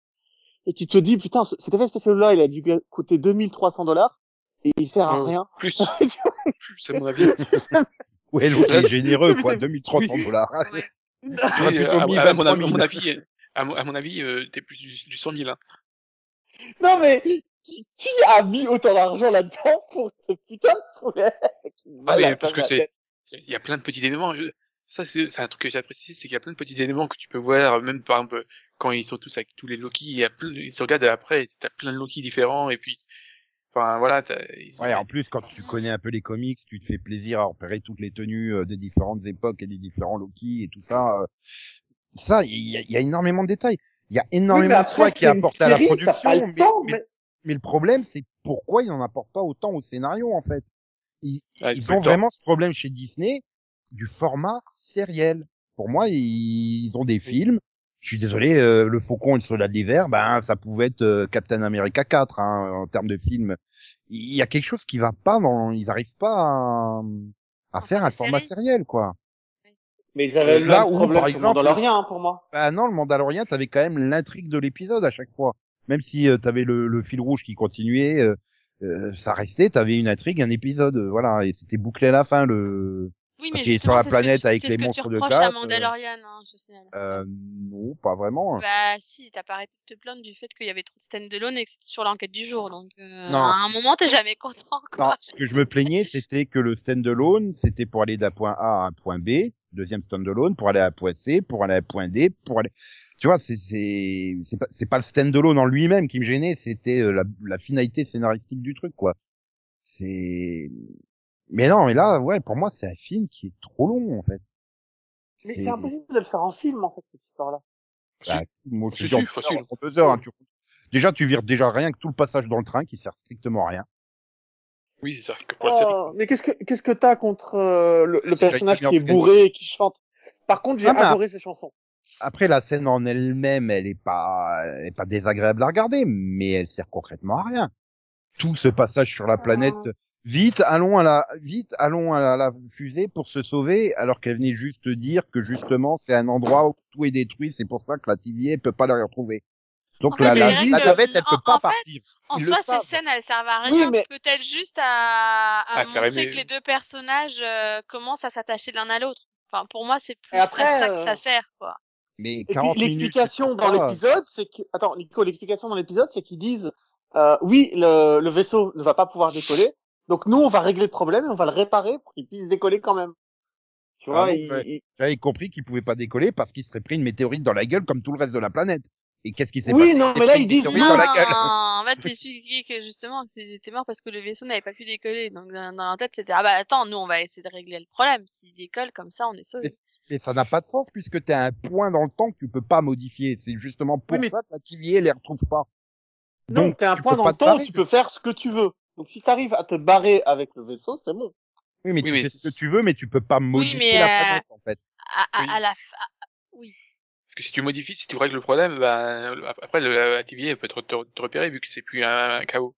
Et tu te dis putain, ce- cet effet spécial là, il a dû coûter 2300 dollars et il sert à Oh. rien. Plus, plus à mon avis. Ouais, l'autre il est généreux quoi, c'est- 2300 dollars. Ouais. Oui, plutôt à, à mon, 23 à 000. mon avis, à mon, à mon avis, euh, t'es plus du, du 100 000. Hein. non mais qui, qui a mis autant d'argent là-dedans pour ce putain de poulet Ah, la parce que de c'est, il y a plein de petits éléments. Je- ça, c'est c'est un truc que j'ai apprécié, c'est qu'il y a plein de petits éléments que tu peux voir, même par exemple, quand ils sont tous avec tous les Loki, il y a plein, ils se regardent après, t'as plein de Loki différents, et puis, enfin, voilà, t'as, ils Ouais, en plus, quand tu connais un peu les comics, tu te fais plaisir à repérer toutes les tenues euh, des différentes époques et des différents Loki et tout ça. euh. Ça, il y, a- il y a énormément de détails. Il y a Oui, énormément de choix qui est à la production, le mais, temps, mais- mais- mais le problème, c'est pourquoi ils n'en apportent pas autant au scénario, en fait. Ils, Ah, ils ont le vraiment ce problème chez Disney du format sériel. Pour moi, ils, ils ont des films. Je suis désolé, euh, le Faucon et le Soldat d'hiver, ben ça pouvait être euh, Captain America 4 hein, en termes de film. Il y a quelque chose qui va pas dans, ils arrivent pas à, à faire un format format série. sériel quoi. Mais ils avaient le Là où, problème par sur exemple, Mandalorian, hein, pour moi. Bah non, le Mandalorian, t'avais quand même l'intrigue de l'épisode à chaque fois. Même si euh, t'avais le, le fil rouge qui continuait, euh, euh, ça restait, t'avais une intrigue, un épisode, voilà, et c'était bouclé à la fin le. Oui, mais est sur la c'est ce que planète tu- avec c'est les ce que monstres tu de reproches glace, à euh. Mandalorian, hein, je signale. Euh, non, pas vraiment. Bah si, t'as pas arrêté de te plaindre du fait qu'il y avait trop de stand-alone et que c'était sur l'enquête du jour, donc euh, Non. à un moment t'es jamais content Non, quoi. ce que je me plaignais, c'était que le standalone, c'était pour aller d'un point A à un point B, deuxième standalone, pour aller à point C, pour aller à point D, pour aller. Tu vois, c'est c'est c'est pas c'est pas le standalone en lui-même qui me gênait, c'était euh, la, la finalité scénaristique du truc, quoi. C'est. Mais non, mais là, ouais, pour moi, c'est un film qui est trop long, en fait. Mais c'est impossible de le faire en film, en fait, cette histoire-là. Bah, moi, je en facile. deux heures, hein, tu- Déjà, tu vires déjà rien que tout le passage dans le train qui sert strictement à rien. Oui, c'est ça. Que pour la série. Oh, mais qu'est-ce que qu'est-ce que t'as contre euh, le, le personnage qui est bourré et qui chante? Par contre, j'ai Ah, adoré ses chansons. Après, la scène en elle-même, elle est pas, elle est pas désagréable à regarder, mais elle sert concrètement à rien. Tout ce passage sur la planète, vite, allons à la, vite, allons à la, la fusée pour se sauver, alors qu'elle venait juste dire que justement, c'est un endroit où tout est détruit, c'est pour ça que la TVA peut pas la retrouver. Donc En fait, la, la, navette, elle en- peut pas partir. En soi, ces scènes, elles servent à Oui, rien, mais- peut-être juste à, à À faire montrer aimer. que les deux personnages euh, commencent à s'attacher l'un à l'autre. Enfin, pour moi, c'est plus ça que euh, ça sert, quoi. Mais Et puis 40 minutes, l'explication dans l'épisode, c'est que attends, Nico, l'explication dans l'épisode, c'est qu'ils disent euh, oui, le, le vaisseau ne va pas pouvoir décoller, donc nous on va régler le problème et on va le réparer pour qu'il puisse décoller quand même. Tu Ah vois, il- J'avais compris qu'il pouvait pas décoller parce qu'il serait pris une météorite dans la gueule comme tout le reste de la planète. Et qu'est-ce qui s'est Oui, passé non, Il mais là, ils disent Non, la gueule. en fait, t'expliquais que justement, c'était mort parce que le vaisseau n'avait pas pu décoller. Donc, dans, dans leur tête, c'était, ah bah attends, nous, on va essayer de régler le problème. S'il décolle comme ça, on est sauvé. Mais ça n'a pas de sens puisque tu as un point dans le temps que tu peux pas modifier. C'est justement pour Oui, mais- ça que la TVA les retrouve pas. non, t'as un tu point dans le te temps, barrer. tu peux faire ce que tu veux. Donc si t'arrives à te barrer avec le vaisseau, c'est bon. Oui, mais Oui, tu mais fais ce que tu veux, mais tu peux pas modifier mais, la euh, planète en fait. À, à, Oui. à la oui. Que si tu modifies, si tu règles le problème, ben, après, le, la TVA peut te, te, te repérer vu que c'est plus un, un chaos.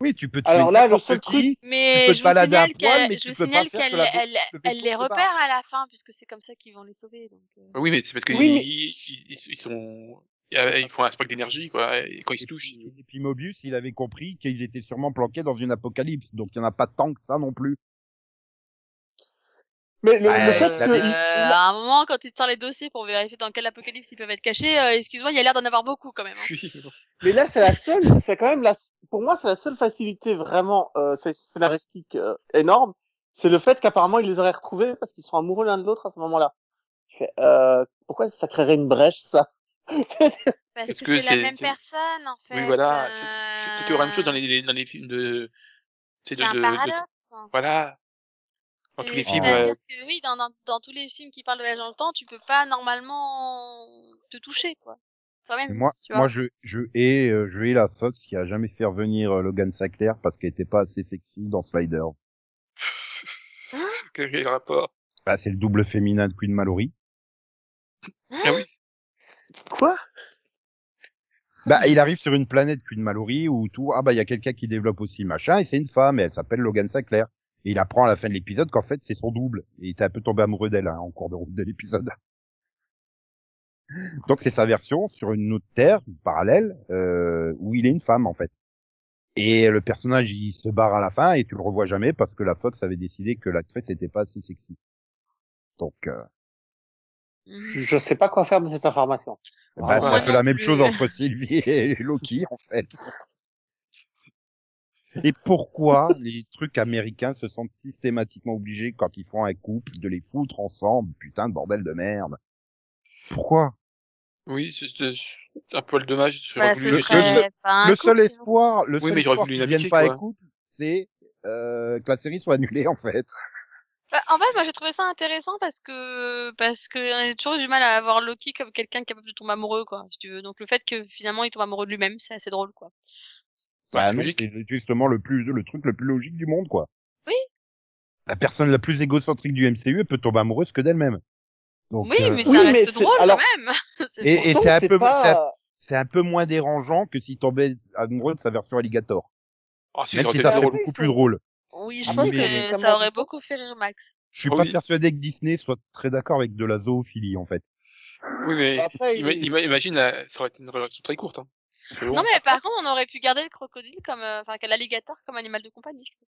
Oui, tu peux. Alors tuer là, le seul qui. truc- Mais peux te je vous balader à signale poil, qu'elle, mais je tu peux pas faire que la- elle, le elle vaisseau les repère à la fin, puisque c'est comme ça qu'ils vont les sauver. Donc, euh. Oui, mais c'est parce que Oui, mais- ils, ils, ils- ils sont, ils font un spike d'énergie, quoi, et quand ils se touchent. Et puis Mobius, il avait compris qu'ils étaient sûrement planqués dans une apocalypse, donc il y en a pas tant que ça non plus. Mais le, Ouais, le fait que il- Euh, à un moment, quand il te sort les dossiers pour vérifier dans quel apocalypse ils peuvent être cachés, euh, excuse-moi, il y a l'air d'en avoir beaucoup quand même. hein. Mais là, c'est la seule, c'est quand même la, pour moi, c'est la seule facilité vraiment euh, c'est- scénaristique euh, énorme, c'est le fait qu'apparemment ils les auraient retrouvés parce qu'ils sont amoureux l'un de l'autre à ce moment-là. Je fais, euh, pourquoi ça créerait une brèche ça? Parce que, que c'est la même personne, en fait. Oui, voilà, euh, c'est- c'est c'est toujours la même chose dans les, dans les films de, c'est C'est de, un de, de- paradoxe. voilà. Dans tous les films, euh, que oui, dans, dans, dans tous les films qui parlent de voyage dans le temps, tu peux pas normalement te toucher, quoi. Toi-même. Moi, tu vois. moi, je, je hais, euh, je hais la Fox qui a jamais fait revenir euh, Logan Sinclair parce qu'elle était pas assez sexy dans Sliders. quel est le rapport? Bah, c'est le double féminin de Queen Mallory. Ah oui. Quoi? Bah, il arrive sur une planète Queen Mallory où tout, ah bah, il y a quelqu'un qui développe aussi machin et c'est une femme et elle s'appelle Logan Sinclair. Et il apprend à la fin de l'épisode qu'en fait, c'est son double. Et il était un peu tombé amoureux d'elle, hein, en cours de route de l'épisode. Donc, c'est sa version sur une autre terre, parallèle, euh, où il est une femme, en fait. Et le personnage, il se barre à la fin et tu le revois jamais parce que la Fox avait décidé que l'actrice n'était pas assez sexy. Donc, euh. Je sais pas quoi faire de cette information. bah, Ah, c'est un peu la même chose entre Sylvie et Loki, en fait. Et pourquoi les trucs américains se sentent systématiquement obligés, quand ils font un couple, de les foutre ensemble? Putain de bordel de merde. Pourquoi? Oui, c'est c'est un peu le dommage. Bah, voulu le- un Le seul sinon. espoir, le Oui, seul espoir qu'ils pas un couple, c'est euh, que la série soit annulée, en fait. Bah, en fait, moi, j'ai trouvé ça intéressant parce que, parce que j'ai toujours du mal à avoir Loki comme quelqu'un capable de tomber amoureux, quoi, si tu veux. Donc, le fait que finalement, il tombe amoureux de lui-même, c'est assez drôle, quoi. Bah, Bah c'est non, logique. c'est justement le plus, le truc le plus logique du monde, quoi. Oui. La personne la plus égocentrique du MCU elle peut tomber amoureuse que d'elle-même. Donc, oui, euh, mais ça Oui, reste c'est- drôle alors- quand même. Et- c'est un peu- pas... c'est un peu moins dérangeant que s'il tombait amoureux de sa version alligator. Si, Même ça aurait si été ça serait beaucoup plus drôle. Oui, je Ah, pense mais- que ça aurait beaucoup fait rire Max. Je suis pas oui. persuadé que Disney soit très d'accord avec de la zoophilie, en fait. Oui, mais Après, il- ima- imagine, la- ça aurait été une relation très courte. Hein. Non, mais par contre, on aurait pu garder le crocodile comme, euh, enfin, l'alligator comme animal de compagnie, je trouve.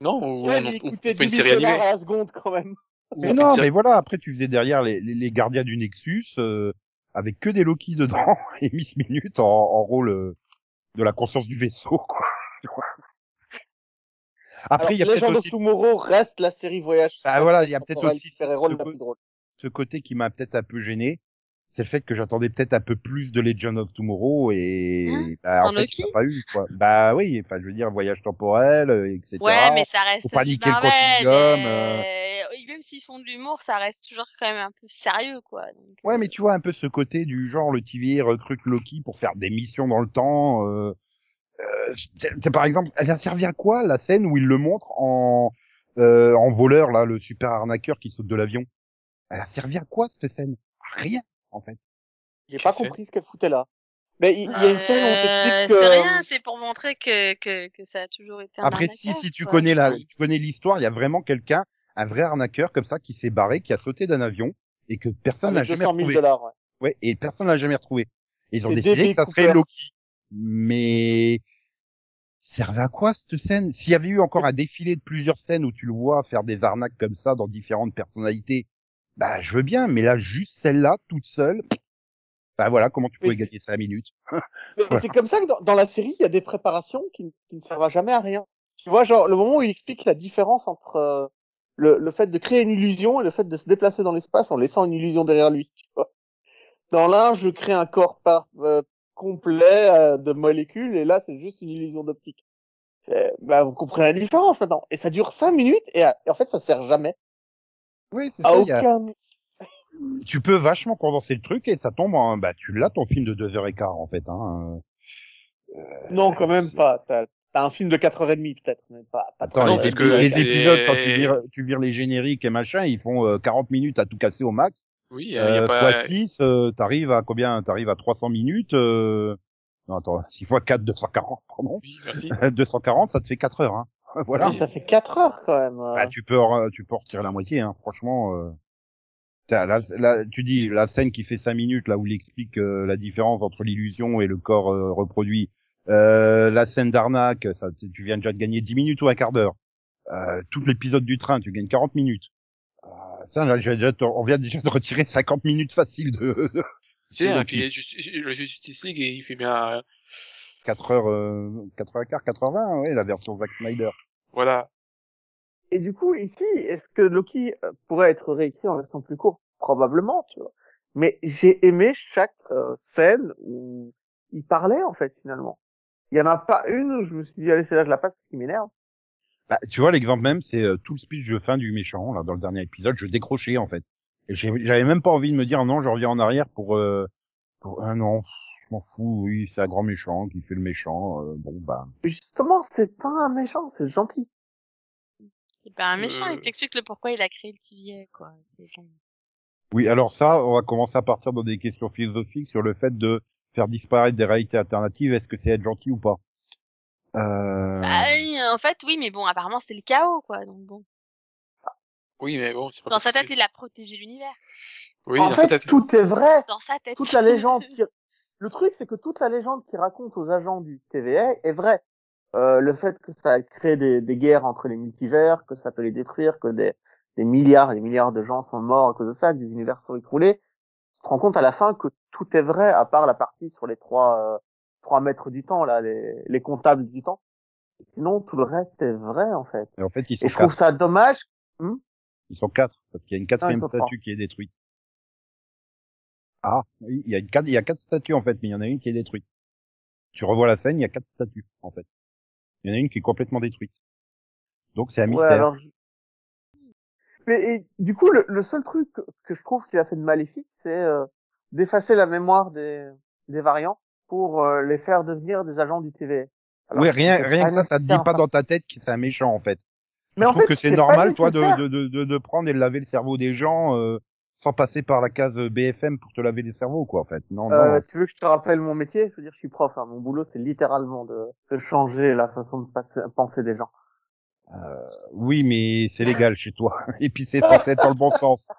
Non, ou Ouais, on, mais on- on écoutez, fait une 10 série animée. dollars à la seconde quand même. Mais on non, série- mais voilà, après tu faisais derrière les, les, les gardiens du Nexus euh, avec que des Loki dedans et Miss Minute en, en rôle euh, de la conscience du vaisseau, quoi. Tu vois. Après, il y a Legend of aussi Tomorrow reste la série voyage. Ah, voilà, il y a peut-être aussi ce la co- plus drôle. ce côté qui m'a peut-être un peu gêné. C'est le fait que j'attendais peut-être un peu plus de Legend of Tomorrow et Hein bah, en Dans fait, il pas eu quoi. Bah oui, enfin je veux dire voyage temporel, euh, etc. Ouais, mais ça reste Faut pas le continuum, euh, et Même s'ils font de l'humour, ça reste toujours quand même un peu sérieux, quoi. Donc, Ouais, euh, mais tu vois un peu ce côté du genre le TVA recrute Loki pour faire des missions dans le temps. Euh, euh, c'est par exemple, elle a servi à quoi la scène où il le montre en euh, en voleur là, le super arnaqueur qui saute de l'avion? Elle a servi à quoi cette scène? À Rien en fait. J'ai pas compris ce qu'elle foutait là. Mais il y a une scène où on euh, t'explique que... C'est rien, c'est pour montrer que, que, que ça a toujours été un Après si arnaqueur, si tu connais la tu connais l'histoire, il y a vraiment quelqu'un, un vrai arnaqueur comme ça qui s'est barré, qui a sauté d'un avion et que personne n'a jamais 200 000 retrouvé. dollars, ouais. Ouais, et personne l'a jamais retrouvé. Et ils ont décidé que ça serait. Loki. Mais servait à quoi cette scène? S'il y avait eu encore un défilé de plusieurs scènes où tu le vois faire des arnaques comme ça dans différentes personnalités, bah je veux bien, mais là juste celle-là toute seule, bah voilà comment tu pouvais gagner 5 minutes? Mais Voilà. c'est comme ça que dans, dans la série, il y a des préparations qui, qui ne servent à jamais à rien. Tu vois, genre, le moment où il explique la différence entre euh, le, le fait de créer une illusion et le fait de se déplacer dans l'espace en laissant une illusion derrière lui, tu vois. Dans l'un, je crée un corps par, euh, complet euh, de molécules et là, c'est juste une illusion d'optique. Bah, vous comprenez la différence maintenant. Et ça dure cinq minutes et, euh, et en fait, ça sert jamais. Oui, c'est ça. y a- aucun... Tu peux vachement condenser le truc et ça tombe en... Bah tu l'as ton film de 2h15 en fait. Hein. Non, quand même pas. T'as t'as un film de 4h30 peut-être, mais pas, pas Attends, non, parce que les épisodes, quand tu vires, tu vires les génériques et machin, ils font euh, 40 minutes à tout casser au max. Oui, il y a, il y a Euh, pas... fois 6, euh, t'arrives à combien T'arrives à 300 minutes. Euh... Non, attends, 6 fois 4, 240, pardon. Oui, merci. 240, ça te fait 4 heures. Hein. voilà. Non, ça fait 4 heures quand même. euh. Bah, tu peux, tu peux en retirer la moitié, hein. franchement. Euh... T'as- Là, là, tu dis la scène qui fait 5 minutes, là où il explique euh, la différence entre l'illusion et le corps euh, reproduit. Euh, la scène d'arnaque, ça, tu viens déjà de gagner 10 minutes ou un quart d'heure. Euh, tout l'épisode du train, tu gagnes 40 minutes. Euh, ça, là, j'ai déjà, on vient déjà de retirer 50 minutes faciles de Tu sais, Donc, hein, puis il y a Justi- le Justice League, et il fait bien, euh, 4 heures, euh, 4 heures et quart, 80, ouais, la version Zack Snyder. voilà. Et du coup, ici, est-ce que Loki euh, pourrait être réécrit en version plus courte? Probablement, tu vois. Mais j'ai aimé chaque euh, scène où il parlait, en fait, finalement. Il y en a pas une où je me suis dit, allez, c'est là que je la passe parce qu'il m'énerve. Bah, tu vois, l'exemple même, c'est euh, tout le speech de fin du méchant, là, dans le dernier épisode, je décrochais, en fait. Et j'avais même pas envie de me dire, non, je reviens en arrière pour, euh, pour, ah non, m'en fous, oui, c'est un grand méchant qui fait le méchant, euh, bon, bah. Mais Justement, c'est pas un méchant, c'est gentil. C'est pas un méchant, Euh. il t'explique le pourquoi il a créé le TVA, quoi. C'est genre- Oui, alors ça, on va commencer à partir dans des questions philosophiques sur le fait de faire disparaître des réalités alternatives, est-ce que c'est être gentil ou pas? Euh... Bah, oui, en fait, oui, mais bon, apparemment, c'est le chaos, quoi. Donc bon. Oui, mais bon, c'est pas Dans sa tête, il a protégé l'univers. Oui, en dans fait, sa tête. tout est vrai. Dans sa tête. Toute la légende qui... Le truc, c'est que toute la légende qui raconte aux agents du TVA est vraie. Euh, le fait que ça crée des, des guerres entre les multivers, que ça peut les détruire, que des, des milliards et des milliards de gens sont morts à cause de ça, que des univers sont écroulés, tu te rends compte à la fin que tout est vrai, à part la partie sur les trois, euh, trois mètres du temps, là, les, les comptables du temps. Sinon, tout le reste est vrai, en fait. Et en fait, ils sont Et je trouve ça dommage. Ils sont quatre, parce qu'il y a une quatrième trois. statue qui est détruite. Ah, il y a quatre, il y a quatre statues, en fait, mais il y en a une qui est détruite. Tu revois la scène, il y a quatre statues, en fait. Il y en a une qui est complètement détruite. Donc c'est un Ouais, mystère. alors je- Mais et, du coup, le, le seul truc que, que je trouve qu'il a fait de maléfique, c'est euh, d'effacer la mémoire des, des variants pour euh, les faire devenir des agents du TVA. Alors, oui, rien, rien que ça, ça te dit pas enfin. dans ta tête que c'est un méchant, en fait. Mais je en trouve fait, que c'est normal, toi, de, de, de, de prendre et de laver le cerveau des gens, euh, sans passer par la case BFM pour te laver les cerveaux, quoi, en fait. Non, Euh, non. tu veux que je te rappelle mon métier? Je veux dire, je suis prof. Hein. Mon boulot, c'est littéralement de, de changer la façon de passer, penser des gens. Oui, mais c'est légal chez toi. Et puis c'est censé être dans le bon sens.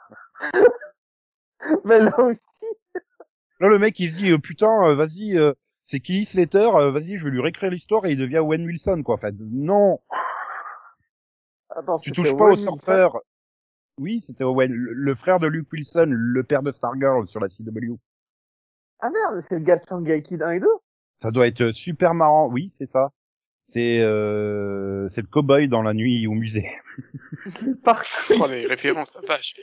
Mais là aussi, Là, le mec, il se dit, euh, putain, euh, vas-y, euh, c'est Kelly Slater, euh, vas-y, je vais lui réécrire l'histoire et il devient Owen Wilson, quoi. Enfin, non, Attends, tu touches pas au Owen Wilson. surfeur. Oui, c'était Owen, le, le frère de Luke Wilson, le père de Stargirl sur la CW. Ah merde, c'est le gars de Shanghai Kid 1 et 2 Ça doit être super marrant. Oui, c'est ça. C'est euh, c'est le cowboy dans la nuit au musée. Reconnu. Oh, les références, la vache.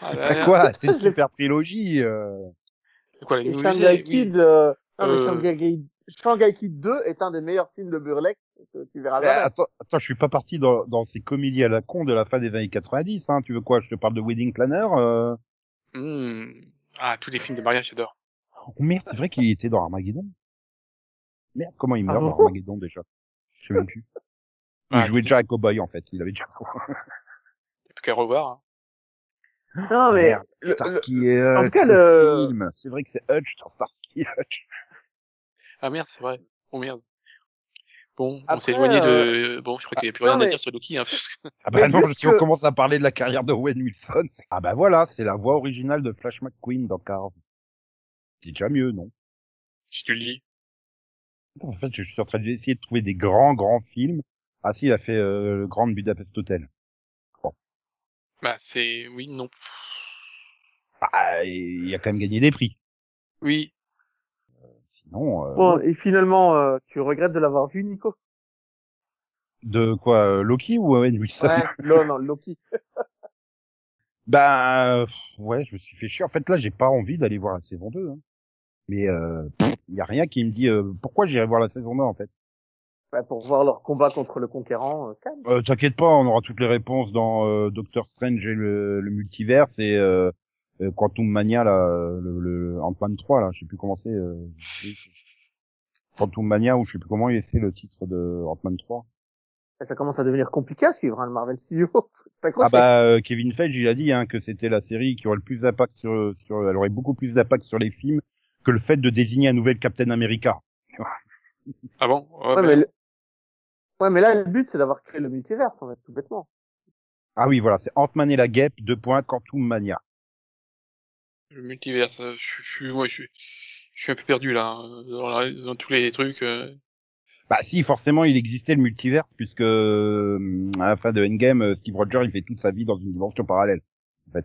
Ah, là, Ah, là. quoi C'est une super trilogie. euh. Quoi, au Shanghai. Kid, euh, non, mais Euh. Shanghai Kid, Shanghai Kid 2 est un des meilleurs films de burlesque que tu verras jamais. attends, attends, je suis pas parti dans, dans ces comédies à la con de la fin des années 90. Hein. Tu veux quoi Je te parle de Wedding Planner euh... Hmm. Ah, tous les films de mariage, j'adore. Oh merde, c'est vrai qu'il était dans Armageddon. Merde, comment il Ah meurt dans Armageddon déjà? Je sais même plus. Il Ah, jouait déjà à cowboy en fait. Il avait déjà. Il n'y a plus qu'à revoir. hein. non, mais, Merde, le- le- Starsky et en Hutch, tout cas, le- film. C'est vrai que c'est Hutch dans Starsky et Hutch. Ah merde, c'est vrai. Oh merde. Bon, on s'est éloigné de... Bon, je crois qu'il n'y a plus non, rien à dire sur Loki. Hein, Ah bah non, si on que- commence à parler de la carrière de Owen Wilson. Ah bah voilà, c'est la voix originale de Flash McQueen dans Cars. C'est déjà mieux, non? Si tu le lis. En fait, je suis en train d'essayer de trouver des grands, grands films. Ah si, il a fait euh, le Grand Budapest Hotel. Bah, c'est... Oui, non. Bah, il a quand même gagné des prix. Oui. Euh, Bon, et finalement, euh, tu regrettes de l'avoir vu, Nico? De quoi, euh, Loki ou Owen Wilson Ouais, non, non, Loki. Bah, ouais, je me suis fait chier. En fait, là, j'ai pas envie d'aller voir la saison 2. Hein. Mais euh, il y a rien qui me dit euh, pourquoi j'irai voir la saison 2 en fait? Ouais, pour voir leur combat contre le conquérant, euh, calme. Euh, T'inquiète pas, on aura toutes les réponses dans euh, Doctor Strange et le, le multiverse et euh, euh, Quantum Mania là, le, le Ant-Man 3 là, je sais plus comment c'est. Euh, Quantum Mania ou je sais plus comment il est c'est le titre de Ant-Man 3. Et ça commence à devenir compliqué à suivre, hein, le Marvel Studio. C'est Ah bah euh, Kevin Feige il a dit hein, que c'était la série qui aurait le plus d'impact sur, sur elle aurait beaucoup plus d'impact sur les films que le fait de désigner un nouvel Captain America. Ah bon? Ouais, ouais, mais le- ouais, mais là, le but, c'est d'avoir créé le multiverse, en fait, tout bêtement. Ah oui voilà, c'est Ant-Man et la Guêpe, deux points Quantum Mania. Le multiverse, euh, je suis... Moi, je suis... Je suis un peu perdu, là, hein, dans, la- dans tous les trucs. euh. Bah si, forcément, il existait le multiverse puisque euh, à la fin de Endgame, euh, Steve Rogers il fait toute sa vie dans une dimension parallèle.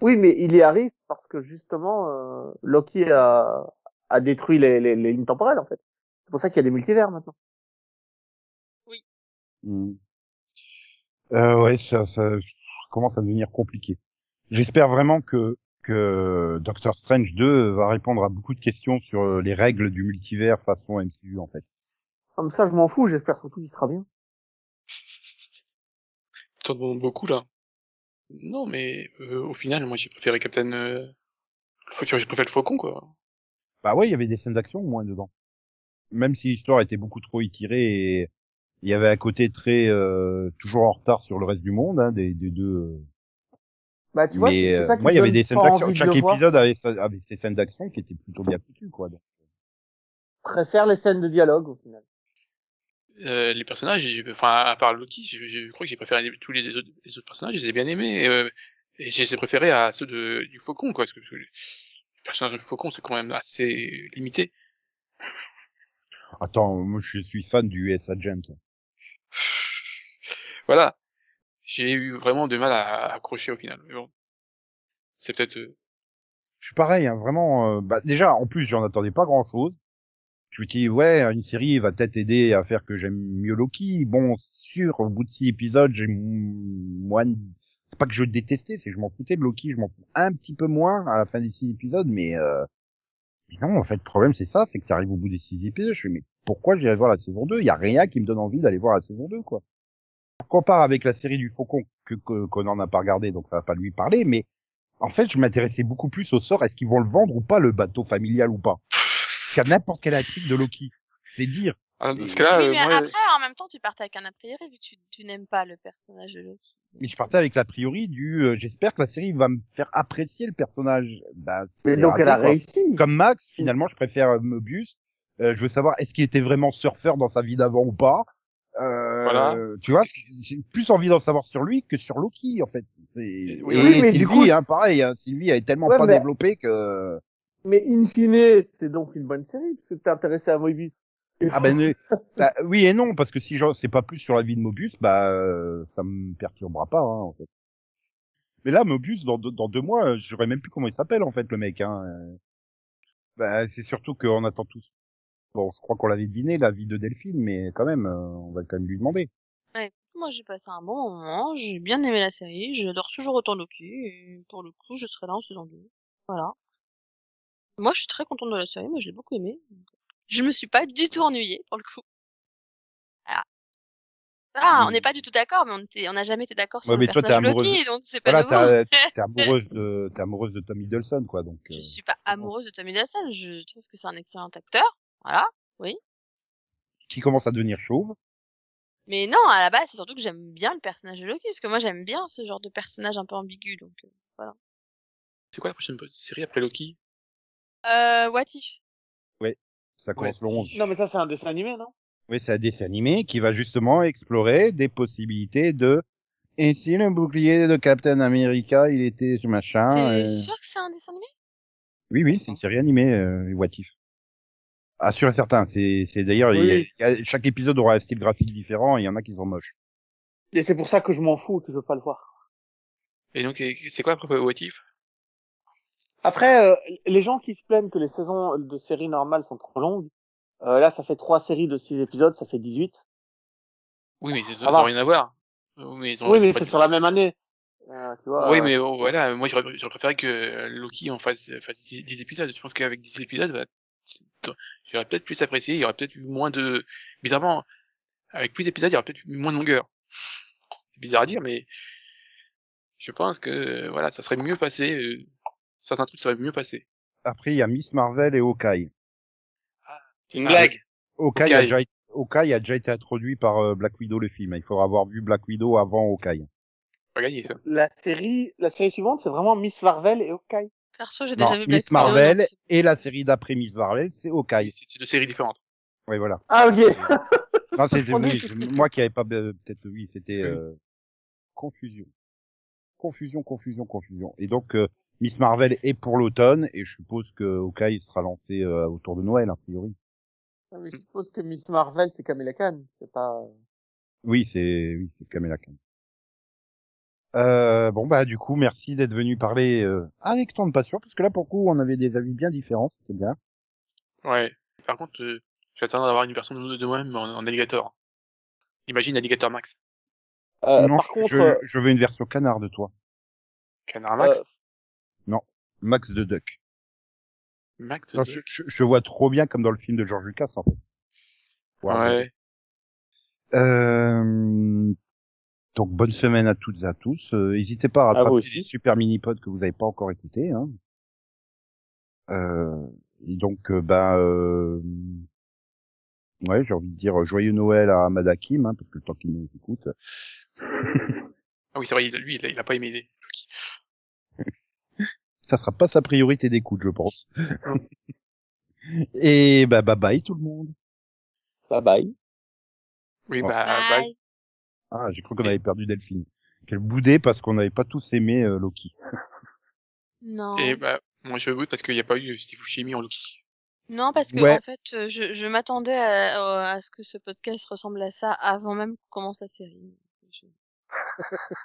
Oui, mais il y arrive parce que, justement, euh, Loki a, a détruit les, les, les lignes temporelles, en fait. C'est pour ça qu'il y a des multivers, maintenant. Hmm. Euh, ouais, ça, ça commence à devenir compliqué. J'espère vraiment que que Doctor Strange 2 va répondre à beaucoup de questions sur euh, les règles du multivers façon MCU en fait. Comme ça, je m'en fous, j'espère surtout qu'il sera bien. T'en demandes beaucoup, là. Non, mais euh, au final, moi, j'ai préféré Captain... Euh... Faut j'ai préféré le Faucon, quoi. Bah ouais, il y avait des scènes d'action au moins dedans. Même si l'histoire était beaucoup trop étirée et il y avait un côté très euh, toujours en retard sur le reste du monde hein, des, des deux. Bah, tu vois, mais c'est c'est euh, ça qui moi, il y avait des scènes d'action. Chaque épisode avait, sa- avait ses scènes d'action qui étaient plutôt bien foutues, quoi. Donc. Je préfère les scènes de dialogue, au final. Euh, les personnages, enfin, à part Loki, je, je crois que j'ai préféré tous les autres, les autres personnages, je les ai bien aimés, euh, et je les ai préférés à ceux de, du Faucon, quoi, parce que, parce que le personnage du Faucon, c'est quand même assez limité. Attends, moi je suis fan du US Agent. Voilà. J'ai eu vraiment de mal à, accrocher au final. Mais bon. C'est peut-être, euh, Je suis pareil, hein, vraiment. euh, bah, déjà, en plus, j'en attendais pas grand-chose. Je me dis ouais, une série va peut-être aider à faire que j'aime mieux Loki. Bon, sûr, au bout de six épisodes, j'ai moins. C'est pas que je détestais, c'est que je m'en foutais de Loki. Je m'en fous un petit peu moins à la fin des six épisodes, mais, euh... mais non, en fait, le problème c'est ça, c'est que tu arrives au bout des six épisodes. Je fais mais pourquoi j'irai voir la saison 2 Il y a rien qui me donne envie d'aller voir la saison 2, quoi. Compare avec la série du Faucon que que- qu'on n'en a pas regardé, donc ça va pas lui parler, mais en fait, je m'intéressais beaucoup plus au sort, est-ce qu'ils vont le vendre ou pas, le bateau familial ou pas? Qu'à n'importe quelle intrigue de Loki. C'est dire. ah, dans ce cas-là, oui, euh, mais moi, après, en même temps, tu partais avec un a priori vu que tu, tu n'aimes pas le personnage de Loki. Mais je partais avec l'a priori du, euh, j'espère que la série va me faire apprécier le personnage. Bah, Mais c'est donc, elle a quoi. réussi. Comme Max, finalement, je préfère euh, Mobius. Euh, je veux savoir, est-ce qu'il était vraiment surfeur dans sa vie d'avant ou pas? Euh, Voilà. Tu vois, j'ai plus envie d'en savoir sur lui que sur Loki, en fait. Oui, Et mais Sylvie, du coup, hein, pareil, hein, Sylvie est tellement Ouais, pas mais- développée que... Mais in fine, c'est donc une bonne série, parce que t'es intéressé à Moebius. Ah ben euh, bah, oui et non parce que si j'en sais pas plus sur la vie de Mobius, bah euh, ça me perturbera pas hein, en fait. Mais là Mobius dans deux, dans deux mois, je saurais même plus comment il s'appelle en fait le mec. Hein. Euh, Bah c'est surtout qu'on attend tous. Bon, je crois qu'on l'avait deviné la vie de Delphine, mais quand même, euh, on va quand même lui demander. Ouais. Moi, j'ai passé un bon moment, j'ai bien aimé la série, j'adore toujours autant Loki, et pour le coup, je serai là en saison 2. Voilà. Moi, je suis très contente de la série, moi, je l'ai beaucoup aimée. Je me suis pas du tout ennuyée, pour le coup. Voilà. Ah, on n'est pas du tout d'accord, mais on était, on n'a jamais été d'accord sur Ouais, le mais toi, personnage amoureuse- Loki, donc c'est pas Voilà, t'es amoureuse de t'es amoureuse de Tom Hiddleston quoi, donc. Je euh, suis pas amoureuse de Tommy Hiddleston, je trouve que c'est un excellent acteur. Voilà. qui commence à devenir chauve. Mais non, à la base, c'est surtout que j'aime bien le personnage de Loki, parce que moi, j'aime bien ce genre de personnage un peu ambigu, donc, euh, C'est quoi la prochaine série après Loki? Euh, What If? Ça commence le 11. Non, mais ça, c'est un dessin animé, non? Oui, c'est un dessin animé qui va justement explorer des possibilités de et si le bouclier de Captain America, il était ce machin. T'es euh, sûr que c'est un dessin animé? Oui, oui, c'est une série animée, euh, What If. Ah, sûr et certain. C'est, c'est d'ailleurs, il y a- Oui. chaque épisode aura un style graphique différent. et Il y en a qui sont moches. Et c'est pour ça que je m'en fous et que je veux pas le voir. Et donc, c'est quoi après What If Après, euh, les gens qui se plaignent que les saisons de séries normales sont trop longues, euh, là, ça fait trois séries de six épisodes, ça fait 18. Oui, mais ça Ça n'a va. rien à voir. Oui, mais, ils ont- Oui, ils ont mais pas c'est sur la même année. Euh, tu vois, Oui, euh, mais oh, voilà, moi j'aurais préféré que Loki en fasse, fasse 10, 10 épisodes. Je pense qu'avec 10 épisodes, bah, j'aurais peut-être plus apprécié, il y aurait peut-être eu moins de... Bizarrement, avec plus d'épisodes, il y aurait peut-être eu moins de longueur. C'est bizarre à dire, mais je pense que voilà, ça serait mieux passé, euh, certains trucs seraient mieux passés. Après, il y a Miss Marvel et Hawkeye. C'est une Ah, blague. Hawkeye, A, déjà, Hawkeye a déjà été introduit par euh, Black Widow le film. Il faudra avoir vu Black Widow avant Hawkeye. Pas gagné ça. La série, la série suivante, c'est vraiment Miss Marvel et Hawkeye. Perso, j'ai Non, déjà vu Black Miss Marvel et la série d'après Miss Marvel, c'est Hawkeye. C'est deux séries différentes. Oui, voilà. Ah, ok. Non, c'est oui, moi qui avais pas euh, peut-être oui, c'était Oui. euh, confusion. Confusion, confusion, confusion. Et donc euh, Miss Marvel est pour l'automne et je suppose que Hawkeye sera lancé euh, autour de Noël a priori. Ah, mais je suppose que Miss Marvel, c'est Kamala Khan. C'est pas... Oui, c'est oui, c'est Kamala Khan. Euh, bon bah du coup merci d'être venu parler euh, avec tant de passion parce que là pour le coup on avait des avis bien différents c'était bien. Ouais. Par contre, euh, j'attends d'avoir une version de de moi-même en, en alligator. Imagine alligator max. Euh, non, par je, contre, je, euh, je veux une version canard de toi. Canard max? euh, Max de Duck. Max. Non, je, je, je vois trop bien comme dans le film de George Lucas en fait. Ouais. Euh, donc bonne semaine à toutes et à tous. Euh, N'hésitez pas à rattraper les super mini-pods que vous n'avez pas encore écoutés. Hein. Euh, et donc, euh, ben, euh, ouais, j'ai envie de dire joyeux Noël à Madakim, hein, parce que le temps qu'il nous écoute. Ah oui, c'est vrai, il- lui, il a, il a pas aimé les. Ça sera pas sa priorité d'écoute, je pense. et bah, bye bye tout le monde. bye bye. Oui, bah, bah, Bye. Ah, j'ai cru qu'on avait perdu Delphine. Qu'elle boudait parce qu'on n'avait pas tous aimé euh, Loki. Non. et bah, moi je veux parce qu'il n'y a pas eu Steve Buscemi en Loki. Non, parce que, Ouais. en fait, euh, je, je m'attendais à, à ce que ce podcast ressemble à ça avant même qu'on commence la série. Je-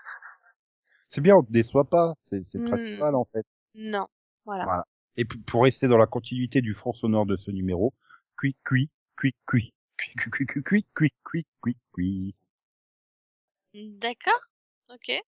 C'est bien, on te déçoit pas. C'est Hmm. principal en fait. Non. Voilà. Voilà. Et pour rester dans la continuité du fond sonore de ce numéro, cui cui cui cui cui cui cui cui cui cui cui cui. D'accord. Ok.